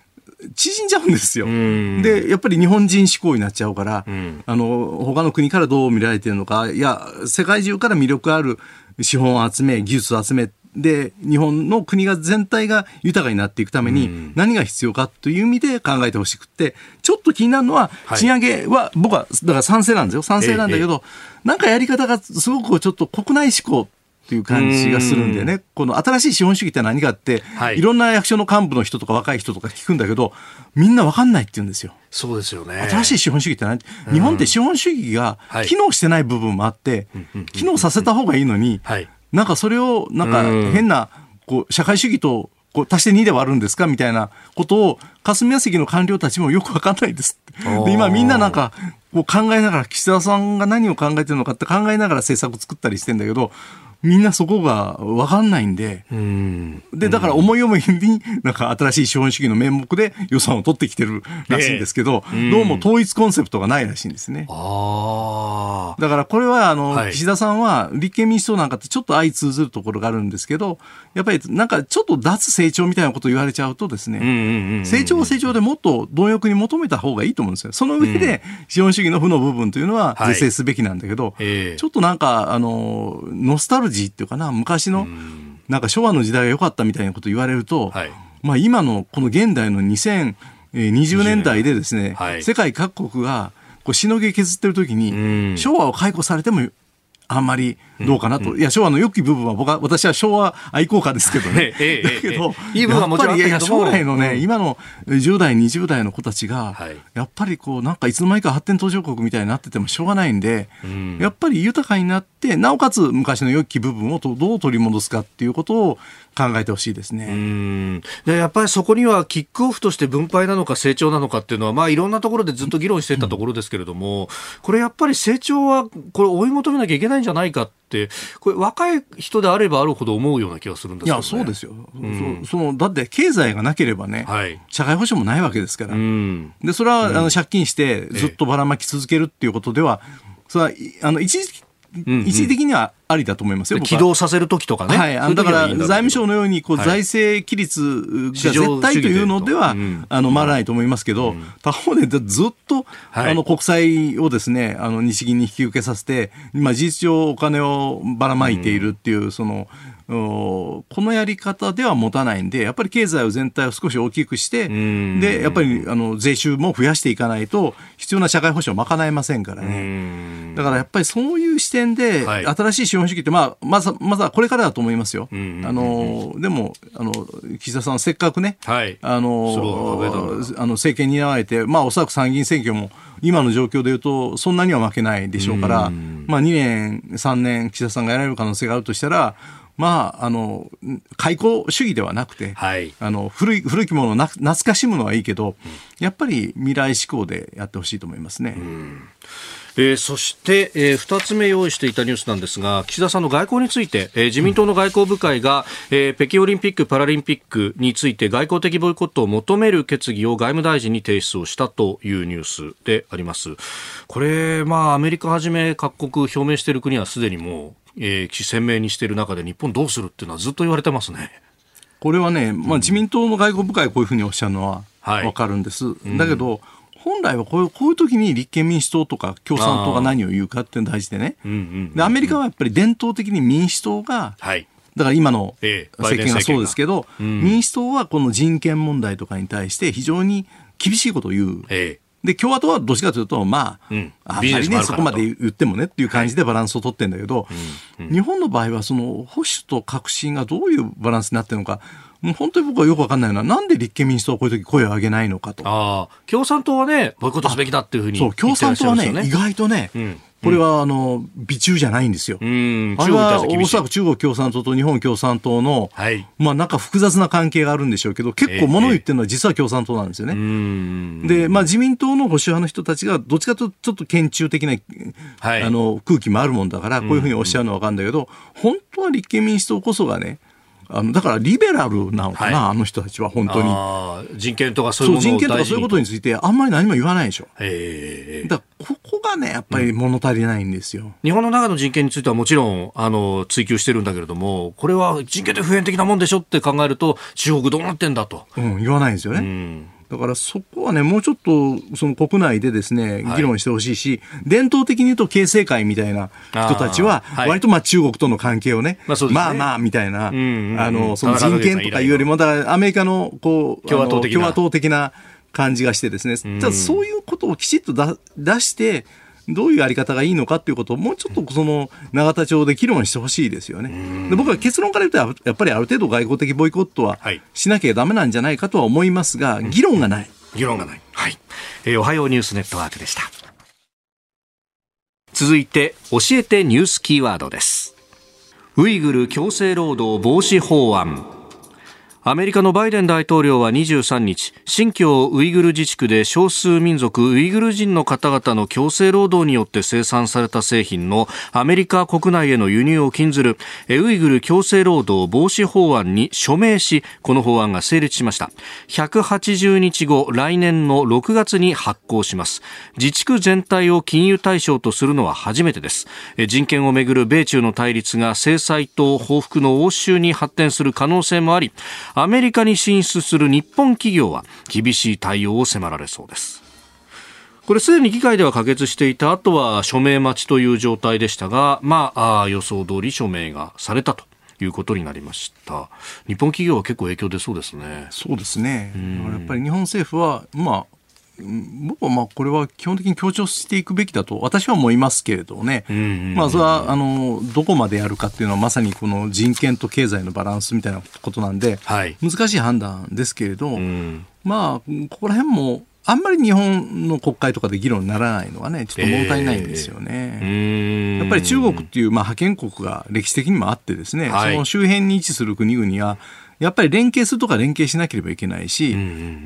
縮んじゃうんですよ。で、やっぱり日本人志向になっちゃうから、あの、他の国からどう見られてるのか、いや、世界中から魅力ある資本を集め、技術を集め、で、日本の国が全体が豊かになっていくために何が必要かという意味で考えてほしくて、ちょっと気になるのは、賃上げは、僕は、だから賛成なんですよ。賛成なんだけど、なんかやり方がすごくちょっと国内志向っていう感じがするんでね、この新しい資本主義って何かって、はい、いろんな役所の幹部の人とか若い人とか聞くんだけど、みんな分かんないって言うんですよ。そうですよね。新しい資本主義って何、日本って資本主義が機能してない部分もあって、機能させた方がいいのに、はい、なんかそれを、なんか変な、こう、社会主義とこう足して2で割るんですかみたいなことを霞が関の官僚たちもよく分かんないです。で今みんななんかこう考えながら岸田さんが何を考えてるのかって考えながら政策を作ったりしてんだけどみんなそこが分かんないんで、ん。で、だから思い思いになんか新しい資本主義の面目で予算を取ってきてるらしいんですけど、えー、どうも統一コンセプトがないらしいんですね。だからこれはあの、はい、岸田さんは立憲民主党なんかってちょっと相通ずるところがあるんですけど、やっぱりなんかちょっと脱成長みたいなことを言われちゃうとですね、成長は成長でもっと貪欲に求めた方がいいと思うんですよ。その上で資本主義の負の部分というのは是正すべきなんだけど、はいえ。ー、ちょっとなんかあの、ノスタルジーっていうかな、昔の、なんか昭和の時代が良かったみたいなこと言われると、はい、まあ今のこの現代の2020年代でですね、はい、世界各国がこうしのぎ削ってる時に、昭和を解雇されてもあんまりどうかなと、うん。うん、いや昭和の良き部分は僕は私は昭和愛好家ですけどね、だけど、いい部分はもちろんあった将来のね、うん、今の10代20代の子たちが、はい、やっぱりこうなんかいつの間にか発展途上国みたいになっててもしょうがないんで、うん、やっぱり豊かになってなおかつ昔の良き部分をどう取り戻すかっていうことを考えてほしいですね。でやっぱりそこにはキックオフとして分配なのか成長なのかっていうのは、まあ、いろんなところでずっと議論していたところですけれども、これやっぱり成長はこれ追い求めなきゃいけないんじゃないかって、これ若い人であればあるほど思うような気がするんですよ、ね、いや、そうですよ。うん、そのだって経済がなければね、はい、社会保障もないわけですから。うん、で、それは、あの借金してずっとばらまき続けるっていうことでは、それはあの一時一時的にはありだと思いますよ、起動させる時とかね。はい、あのだから財務省のようにこう、財政規律が絶対というのでは、あの回らないと思いますけど、他方でずっと、あの国債をですね、あの日銀に引き受けさせて、今事実上お金をばらまいているっていう、その、このやり方では持たないんで、やっぱり経済を全体を少し大きくして、で、やっぱりあの税収も増やしていかないと、必要な社会保障を賄えませんからね。だからやっぱりそういう視点で、新しい資本主義って、まあ、まず、まずはこれからだと思いますよ。あの、でも、あの、岸田さんせっかくね、はい、あの、あの政権に担われて、まあ、おそらく参議院選挙も、今の状況でいうと、そんなには負けないでしょうから、まあ、2年、3年、岸田さんがやられる可能性があるとしたら、まあ、あの、開口主義ではなくて、はい、あの古い、古きものを懐かしむのはいいけど、やっぱり未来志向でやってほしいと思いますね。えー、そして、えー、2つ目用意していたニュースなんですが岸田さんの外交について、えー、自民党の外交部会が、えー、北京オリンピック・パラリンピックについて外交的ボイコットを求める決議を外務大臣に提出をしたというニュースでありますこれ、まあ、アメリカはじめ各国表明している国はすでにもう、えー、鮮明にしている中で日本どうするっていうのはずっと言われてますね。これはね、まあ、自民党の外交部会こういうふうにおっしゃるのは分かるんです。はい、だけど、本来はこういうこういう時に立憲民主党とか共産党が何を言うかっていうのが大事でね、でアメリカはやっぱり伝統的に民主党が、はい、だから今の政権がそうですけど、ええ民主党はこの人権問題とかに対して非常に厳しいことを言う。えで、共和党はどっちかというと、まあ、うん、あんまりね、そこまで言ってもねっていう感じでバランスを取ってんだけど、はい。うんうん、日本の場合は、その保守と革新がどういうバランスになってるのか、本当に僕はよくわかんないのは、なんで立憲民主党はこういう時声を上げないのかと。ああ、共産党はね、ボイコットすべきだっていうふうに、ね、そう、共産党はね、意外とね、うん。これはあの美中じゃないんですよ。あれはおそらく中国共産党と日本共産党の、はい、まあなんか複雑な関係があるんでしょうけど、結構物を言ってるのは実は共産党なんですよね。えー、で、まあ自民党の保守派の人たちがどっちかというとちょっと堅中的な、はい、あの空気もあるもんだから、こういうふうにおっしゃるのはわかるんだけど、本当は立憲民主党こそがね、あのだからリベラルなのかな、はい、あの人たちは本当に。人権とかそういう人権とかそういうことについてあんまり何も言わないでしょ。へだここがね、やっぱり物足りないんですよ、うん、日本の中の人権についてはもちろんあの追求してるんだけれども、これは人権って普遍的なもんでしょって考えると、中国どうなってんだと。うん、言わないんですよね。うんだからそこはね、もうちょっとその国内でですね、議論してほしいし、はい、伝統的に言うと形成会みたいな人たちは、割とまあ中国との関係をね、まあ、ね、まあまあみたいな、あの、その人権とかいうよりも、だからアメリカのこう、共和党的な。感じがしてですね、ただそういうことをきちっと出して、どういうやり方がいいのかっていうことをもうちょっとその永田町で議論してほしいですよね。で僕は結論から言うとやっぱりある程度外交的ボイコットはしなきゃだめなんじゃないかとは思いますが、議論がない。議論がない。はい。えー、おはようニュースネットワークでした。続いて教えてニュースキーワードです。ウイグル強制労働防止法案。アメリカのバイデン大統領は23日新疆ウイグル自治区で少数民族ウイグル人の方々の強制労働によって生産された製品のアメリカ国内への輸入を禁ずるウイグル強制労働防止法案に署名しこの法案が成立しました。180日後来年の6月に発行します。自治区全体を禁輸対象とするのは初めてです。人権をめぐる米中の対立が制裁と報復の応酬に発展する可能性もありアメリカに進出する日本企業は厳しい対応を迫られそうです。これすでに議会では可決していた後は署名待ちという状態でしたが、まあ、あ予想通り署名がされたということになりました。日本企業は結構影響出そうですね。そうですね。やっぱり日本政府は、まあ、僕はまあこれは基本的に強調していくべきだと私は思いますけれどね、まあ、それはあのどこまでやるかっていうのはまさにこの人権と経済のバランスみたいなことなんで、はい、難しい判断ですけれど、まあここら辺もあんまり日本の国会とかで議論にならないのはね、ちょっと物足りないんですよね。えー、やっぱり中国っていう、まあ、覇権国が歴史的にもあってですね、はい、その周辺に位置する国々は、やっぱり連携するとか連携しなければいけないし、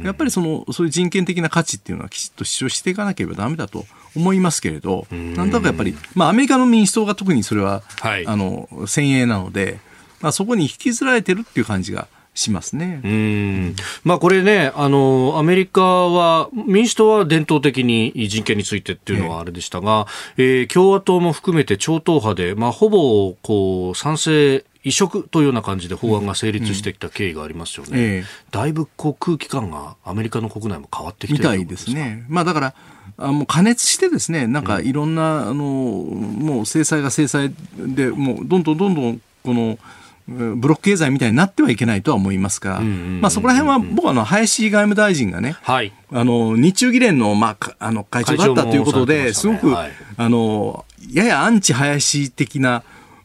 やっぱりそのそういう人権的な価値っていうのはきちっと主張していかなければだめだと思いますけれど、なんとなくやっぱり、まあ、アメリカの民主党が特にそれは、はい、あの先鋭なので、まあ、そこに引きずられてるっていう感じがしますね。うん。まあこれね、あの、アメリカは、民主党は伝統的に人権についてっていうのはあれでしたが、えー、えー、共和党も含めて超党派で、まあほぼ、こう、賛成移植というような感じで法案が成立してきた経緯がありますよね。うん。えだいぶこう空気感がアメリカの国内も変わってきてるみたいですね。まあだからあもう加熱してですね、なんかいろんな、うん、あのもう制裁が制裁でもうどんどんどんどんこのブロック経済みたいになってはいけないとは思いますが、まあ、そこら辺は僕はあの林外務大臣がね、はい、あの日中議連の,、まあ、あの会長だったということで、ね、すごく、はい、あのややアンチ林的な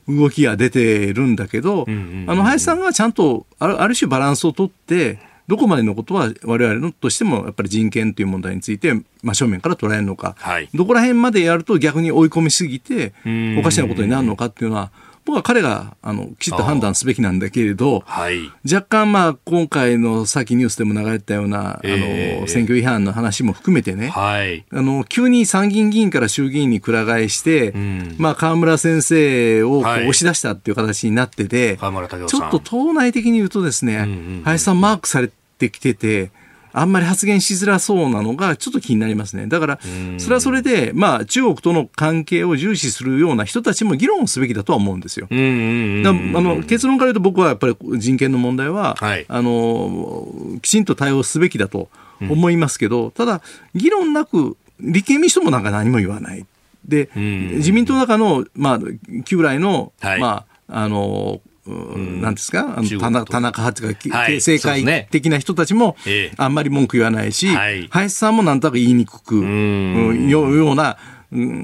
動きが出てるんだけど、あの林さんがちゃんとあるある種バランスをとって、どこまでのことは我々のとしてもやっぱり人権という問題について真正面から捉えるのか、はい、どこら辺までやると逆に追い込みすぎておかしなことになるのかっていうのは僕は彼があのきちっと判断すべきなんだけれど、はい、若干、まあ、今回のさっきニュースでも流れたような、えー、あの選挙違反の話も含めてね、はい、あの急に参議院議員から衆議院にくら替えして、うん、まあ、河村先生を押し出したっていう形になってて、はい、ちょっと党内的に言うとですね、うんうん、林さんマークされてきてて、あんまり発言しづらそうなのがちょっと気になりますね。だから、それはそれで、まあ、中国との関係を重視するような人たちも議論すべきだとは思うんですよ。あの結論から言うと僕はやっぱり人権の問題は、はい、あのきちんと対応すべきだと思いますけど、ただ、議論なく、立憲民主党もなんか何も言わない。で、自民党の中の、まあ、旧来の、はい、まあ、あの、なんですか、あの田中派とか、はい、政界的な人たちも、あんまり文句言わないし、はい、林さんもなんとなく言いにくく、うん、ような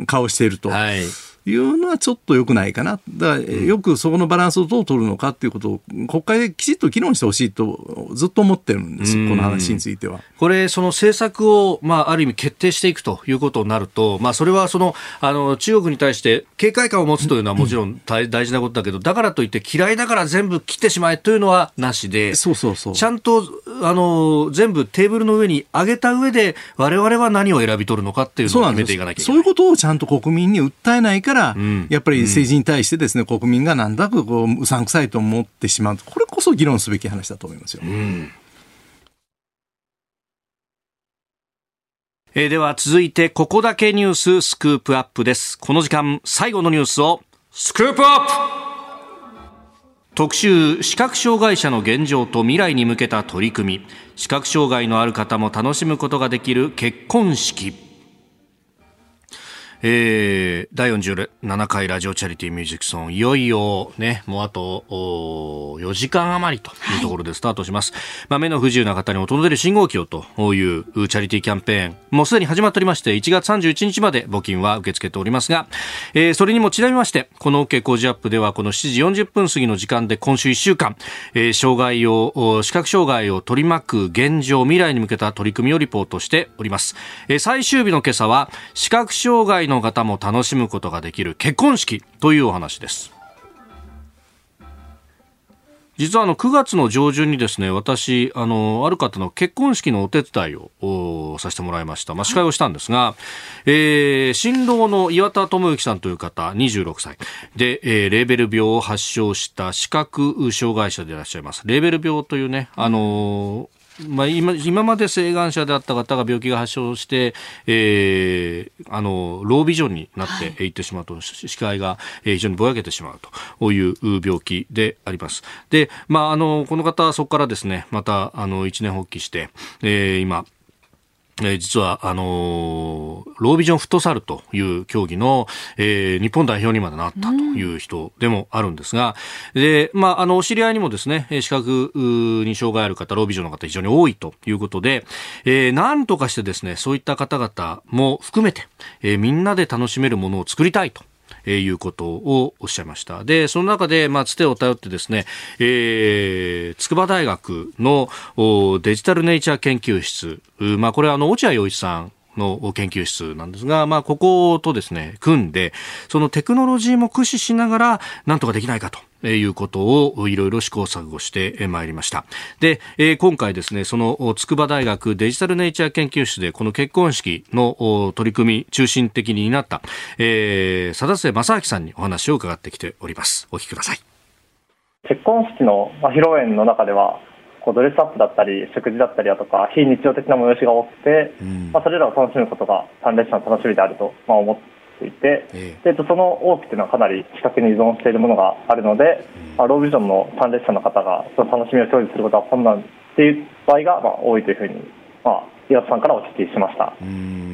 顔していると。はいいうのはちょっとよくないかな。だからよくそこのバランスをどう取るのかっていうことを国会できちっと議論してほしいとずっと思ってるんです、この話については。これ、その政策を、まあ、ある意味決定していくということになると、まあ、それはその、あの、中国に対して警戒感を持つというのはもちろん大事なことだけど、だからといって嫌いだから全部切ってしまえというのはなしで、そうそうそう。ちゃんと、あの、全部テーブルの上に上げた上で、我々は何を選び取るのかっていうのを決めていかなきゃいけない。そういうことをちゃんと国民に訴えないから、うん、やっぱり政治に対してですね、国民がなんだかこううさんくさいと思ってしまう。これこそ議論すべき話だと思いますよ。うん。えー、では続いてここだけニューススクープアップです。この時間最後のニュースをスクープアップ。特集視覚障害者の現状と未来に向けた取り組み。視覚障害のある方も楽しむことができる結婚式えー、第47回ラジオチャリティーミュージックソン、いよいよね、もうあと4時間余りというところでスタートします。はい、まあ、目の不自由な方に訪れる信号機をというチャリティーキャンペーン、もうすでに始まっておりまして、1月31日まで募金は受け付けておりますが、えー、それにもちなみまして、この OK 工事アップでは、この7時40分過ぎの時間で今週1週間、えー、障害を、視覚障害を取り巻く現状、未来に向けた取り組みをリポートしております。えー、最終日の今朝は、視覚障害の方も楽しむことができる結婚式というお話です。実はあの9月の上旬にですね私あのある方の結婚式のお手伝いをさせてもらいました、まあ、司会をしたんですが、えー、新郎の岩田智之さんという方26歳。で、えー、レーベル病を発症した視覚障害者でいらっしゃいます。レーベル病というねあのまあ、今今まで請願者であった方が病気が発症して、えー、あのロービジョンになっていってしまうと、はい、視界が非常にぼやけてしまうという病気であります。で、まあ、あのこの方はそこからですねまたあの一年発起して、えー、今えー、実は、あのー、ロービジョンフットサルという競技の、えー、日本代表にまでなったという人でもあるんですが、うん、で、まあ、あの、お知り合いにもですね、視覚に障害ある方、ロービジョンの方非常に多いということで、えー、なんとかしてですね、そういった方々も含めて、えー、みんなで楽しめるものを作りたいとえー、いうことをおっしゃいました。で、その中で、まあ、つてを頼ってですね、えー、筑波大学のデジタルネイチャー研究室、まあ、これはあの、落合陽一さんの研究室なんですが、まあ、こことですね、組んで、そのテクノロジーも駆使しながら、なんとかできないかと。いうことをいろいろ試行錯誤してまいりました。で、今回ですね、その筑波大学デジタルネイチャー研究室でこの結婚式の取り組み中心的になった、えー、佐田瀬正明さんにお話を伺ってきております。お聞きください。結婚式の披露宴の中では、こうドレスアップだったり食事だったりだとか非日常的な催しが多くて、うん、まあ、それらを楽しむことが参列者の楽しみであると、まあ、思っていて、えー、でその多くというのはかなり視覚に依存しているものがあるので、うん、まあ、ロービジョンの参列者の方がその楽しみを享受することは困難っていう場合がまあ多いというふうに、まあ、岩田さんからお聞きしました。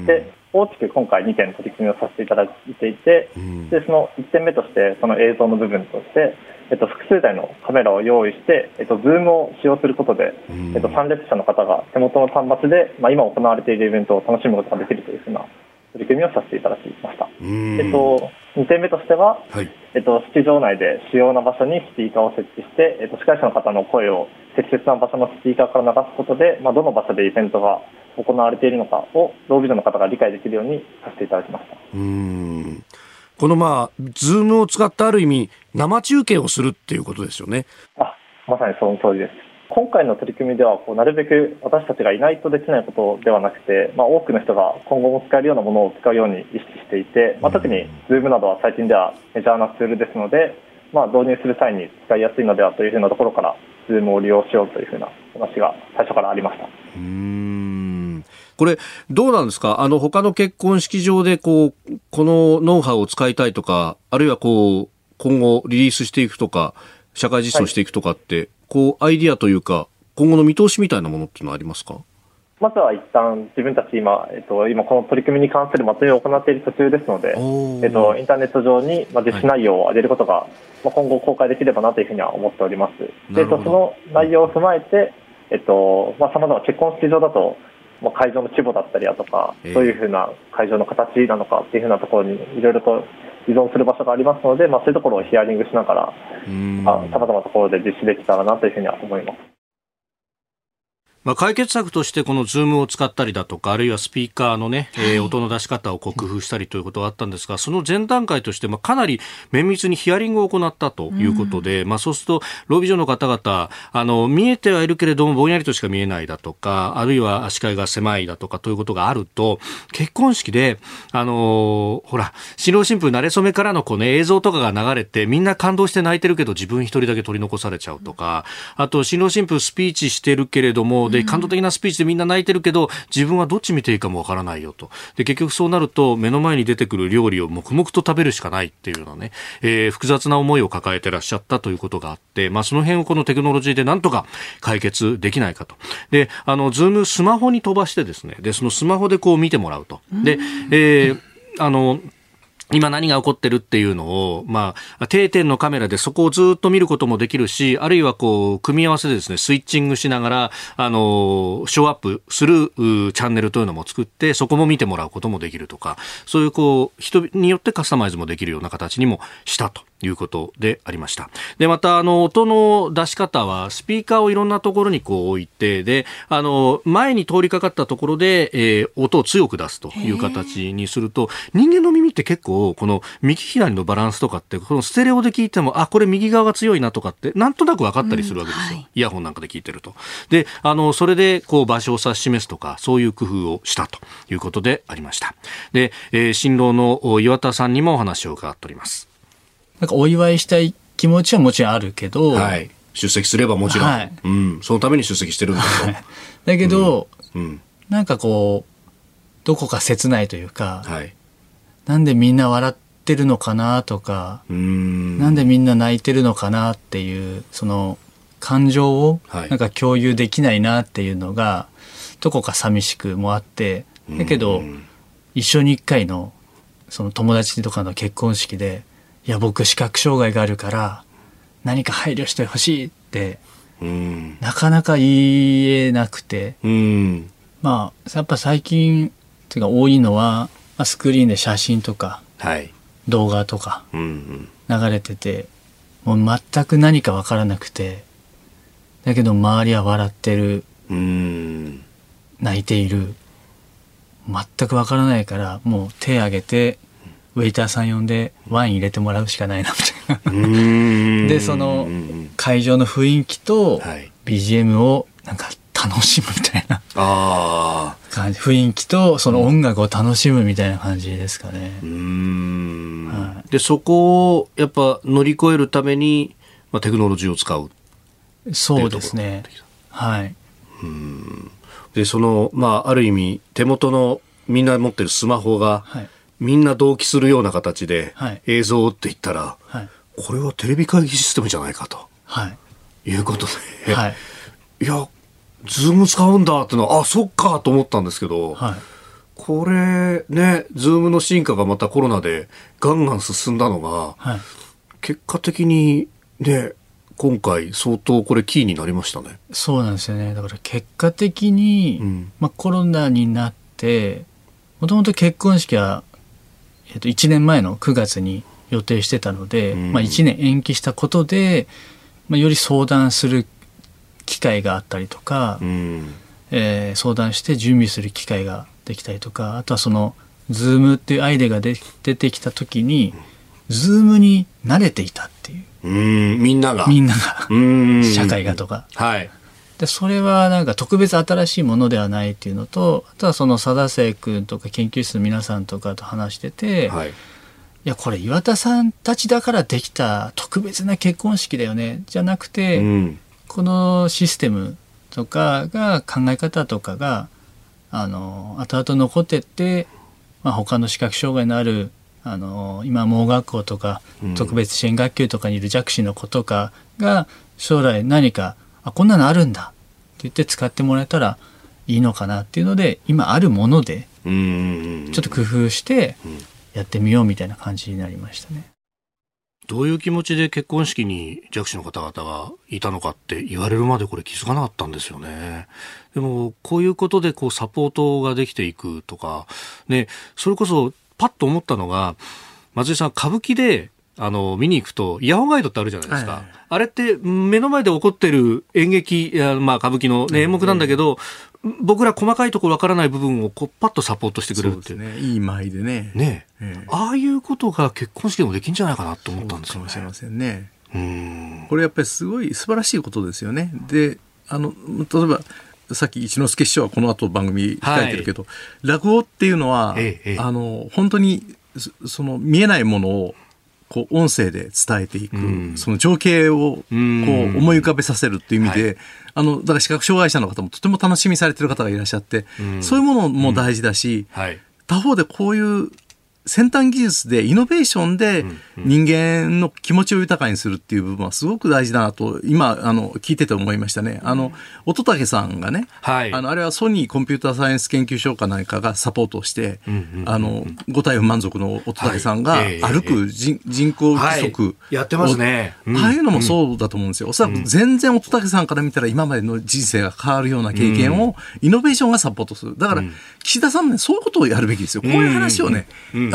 で大きく今回2点取り組みをさせていただいていて、でその1点目としてその映像の部分としてえっと、複数台のカメラを用意して、えっと、ズームを使用することで、えっと、参列者の方が手元の端末で、まあ、今行われているイベントを楽しむことができるというふうな取り組みをさせていただきました。えっと、2点目としては、はい、えっと、式場内で主要な場所にスピーカーを設置して、えっと、司会者の方の声を適切な場所のスピーカーから流すことで、まあ、どの場所でイベントが行われているのかを、ロービジョンの方が理解できるようにさせていただきました。このまあ、 Zoom を使ったある意味、生中継をするっていうことですよね。あ、まさにその通りです。今回の取り組みではこうなるべく私たちがいないとできないことではなくて、まあ、多くの人が今後も使えるようなものを使うように意識していて、まあ、特に Zoom などは最近ではメジャーなツールですので、まあ、導入する際に使いやすいのではというふうなところから Zoom を利用しようというふうな話が最初からありました。うんこれ、どうなんですか？あの、他の結婚式場で、こう、このノウハウを使いたいとか、あるいはこう、今後リリースしていくとか、社会実装していくとかって、はい、こう、アイディアというか、今後の見通しみたいなものっていうのはありますか？まずは一旦自分たち今、えっと、今この取り組みに関するまとめを行っている途中ですので、えっと、インターネット上に、まあ、実施内容を上げることが、はい、まあ、今後公開できればなというふうには思っております。で、えっと、その内容を踏まえて、えっと、まあ、様々結婚式場だと、まあ、会場の規模だったりだとか、どういうふうな会場の形なのかっていうふうなところにいろいろと依存する場所がありますので、まあ、そういうところをヒアリングしながら、さまざまなところで実施できたらなというふうには思います。まあ、解決策としてこのズームを使ったりだとか、あるいはスピーカーのね、はい、えー、音の出し方を工夫したりということがあったんですが、その前段階として、まあ、かなり綿密にヒアリングを行ったということで、うん、まあ、そうすると、ロービジョンの方々、あの、見えてはいるけれども、ぼんやりとしか見えないだとか、あるいは視界が狭いだとかということがあると、結婚式で、あのー、ほら、新郎新婦慣れ初めからのこうね、映像とかが流れて、みんな感動して泣いてるけど、自分一人だけ取り残されちゃうとか、あと、新郎新婦スピーチしてるけれども、で、感動的なスピーチでみんな泣いてるけど、自分はどっち見ていいかもわからないよと。で、結局そうなると、目の前に出てくる料理を黙々と食べるしかないっていうようなね、えー、複雑な思いを抱えてらっしゃったということがあって、まあ、その辺をこのテクノロジーでなんとか解決できないかと。で、あの、ズームスマホに飛ばしてですね、で、そのスマホでこう見てもらうと。で、えー、あの、今何が起こってるっていうのを、まあ、定点のカメラでそこをずっと見ることもできるし、あるいはこう、組み合わせでですね、スイッチングしながら、あの、ショーアップするチャンネルというのも作って、そこも見てもらうこともできるとか、そういうこう、人によってカスタマイズもできるような形にもしたということでありました。で、また、あの、音の出し方は、スピーカーをいろんなところにこう置いて、で、あの、前に通りかかったところで、えー、音を強く出すという形にすると、人間の耳って結構、この右左のバランスとかって、このステレオで聞いても、あ、これ右側が強いなとかって、なんとなく分かったりするわけですよ。うんはい、イヤホンなんかで聞いてると。で、あの、それで、こう、場所を指し示すとか、そういう工夫をしたということでありました。で、えー、新郎の岩田さんにもお話を伺っております。なんかお祝いしたい気持ちはもちろんあるけど、はい、出席すればもちろん、はい、うん、そのために出席してるんだと。だけど、うん、うん、なんかこう、どこか切ないというか、はい、なんでみんな笑ってるのかなとか、うん。なんでみんな泣いてるのかなっていう、その感情をなんか共有できないなっていうのが、どこか寂しくもあって、だけど、一緒に一回のその友達とかの結婚式で、いや僕視覚障害があるから何か配慮してほしいって、うん、なかなか言えなくて、うん、まあやっぱ最近っていうか多いのは、まあ、スクリーンで写真とか、はい、動画とか流れてて、もう全く何か分からなくてだけど周りは笑ってる、うん、泣いている全く分からないからもう手挙げてウェイターさん呼んでワイン入れてもらうしかないなみたいな。でその会場の雰囲気と BGM をなんか楽しむみたいな。感じ雰囲気とその音楽を楽しむみたいな感じですかね。はい、でそこをやっぱ乗り越えるために、まあ、テクノロジーを使う。そうですね。はい。でそのまあある意味手元のみんな持ってるスマホが、はい。みんな同期するような形で映像って言ったら、はい、これはテレビ会議システムじゃないかと、はい、いうことで、はい、いや、 Zoom 使うんだってのは、あ、そっかと思ったんですけど、はい、これね、 Zoom の進化がまたコロナでガンガン進んだのが、はい、結果的にね、今回相当これキーになりましたね。そうなんですよね。だから結果的に、うん、まあコロナになって、もともと結婚式はえっと、1年前の9月に予定してたので、うん、まあ、1年延期したことで、まあ、より相談する機会があったりとか、うん、えー、相談して準備する機会ができたりとかあとはそのZoom っていうアイデアが出てきた時に、 Zoom に慣れていたっていう。うんみんなが。みんなが。社会がとか。はい。でそれはなんか特別新しいものではないっていうのとあとはその佐田生君とか研究室の皆さんとかと話してて、はい、いやこれ岩田さんたちだからできた特別な結婚式だよねじゃなくて、うん、このシステムとかが考え方とかがあの後々残ってって、まあ、他の視覚障害のあるあの今盲学校とか特別支援学級とかにいる弱視の子とかが将来何かあこんなのあるんだって言って使ってもらえたらいいのかなっていうので今あるものでちょっと工夫してやってみようみたいな感じになりましたね。どういう気持ちで結婚式に弱視の方々がいたのかって言われるまでこれ気づかなかったんですよね。でも、こういうことでこうサポートができていくとか、ね、それこそパッと思ったのが、松井さん、歌舞伎であの、見に行くと、イヤホンガイドってあるじゃないですか。はいはい、あれって、目の前で起こってる演劇、まあ、歌舞伎の、ね、演目なんだけど、僕ら細かいところわからない部分をこうパッとサポートしてくれるっていう。ね。いい舞でね。ね、えああいうことが結婚式でもできんじゃないかなと思ったんですよ、ね。かもしれませんね。うんこれやっぱりすごい素晴らしいことですよね。で、あの、例えば、さっき一之輔師匠はこの後番組控えてるけど、はい、落語っていうのは、ええ、あの、本当にその見えないものをこう音声で伝えていく、うん、その情景をこう思い浮かべさせるっていう意味で、はい、あのだから視覚障害者の方もとても楽しみされてる方がいらっしゃって、うん、そういうものも大事だし、はい、他方でこういう先端技術でイノベーションで人間の気持ちを豊かにするっていう部分はすごく大事だなと今あの聞いてて思いましたね。あの乙武さんがね、はい、あのあれはソニーコンピューターサイエンス研究所か何かがサポートして、あの五体不満足の乙武さんが歩く人,、人工義足、はい、やってますね、ああいうのもそうだと思うんですよ。おそらく全然乙武さんから見たら今までの人生が変わるような経験をイノベーションがサポートする。だから岸田さんねそういうことをやるべきですよ。こういう話をね、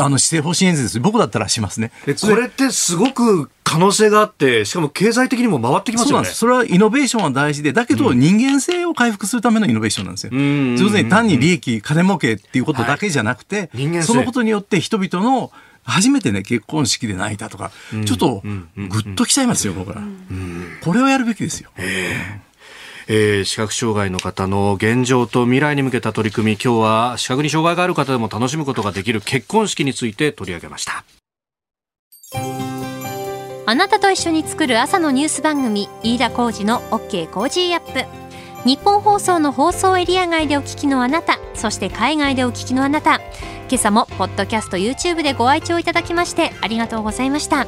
あの施政方針演説僕だったらしますね。これってすごく可能性があって、しかも経済的にも回ってきますよね。それはイノベーションは大事で、だけど人間性を回復するためのイノベーションなんですよ。要するに単に利益、金儲けっていうことだけじゃなくて、はい、そのことによって人々の初めてね、結婚式で泣いたとか、ちょっとぐっときちゃいますよ、僕は。これをやるべきですよ。え。ー、視覚障害の方の現状と未来に向けた取り組み今日は視覚に障害がある方でも楽しむことができる結婚式について取り上げました。あなたと一緒に作る朝のニュース番組飯田浩二の OK コージーアップ。ニッポン放送の放送エリア外でお聞きのあなたそして海外でお聞きのあなた。今朝もポッドキャスト YouTube でご愛聴いただきましてありがとうございました。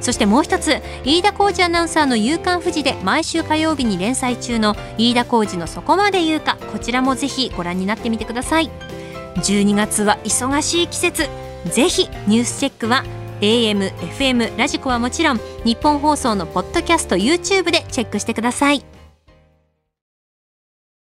そしてもう一つ飯田浩二アナウンサーの「夕刊富士」で毎週火曜日に連載中の飯田浩二の「そこまで言うか」こちらもぜひご覧になってみてください12月は忙しい季節ぜひニュースチェックは AM、FM、ラジコはもちろん日本放送のポッドキャスト YouTube でチェックしてください。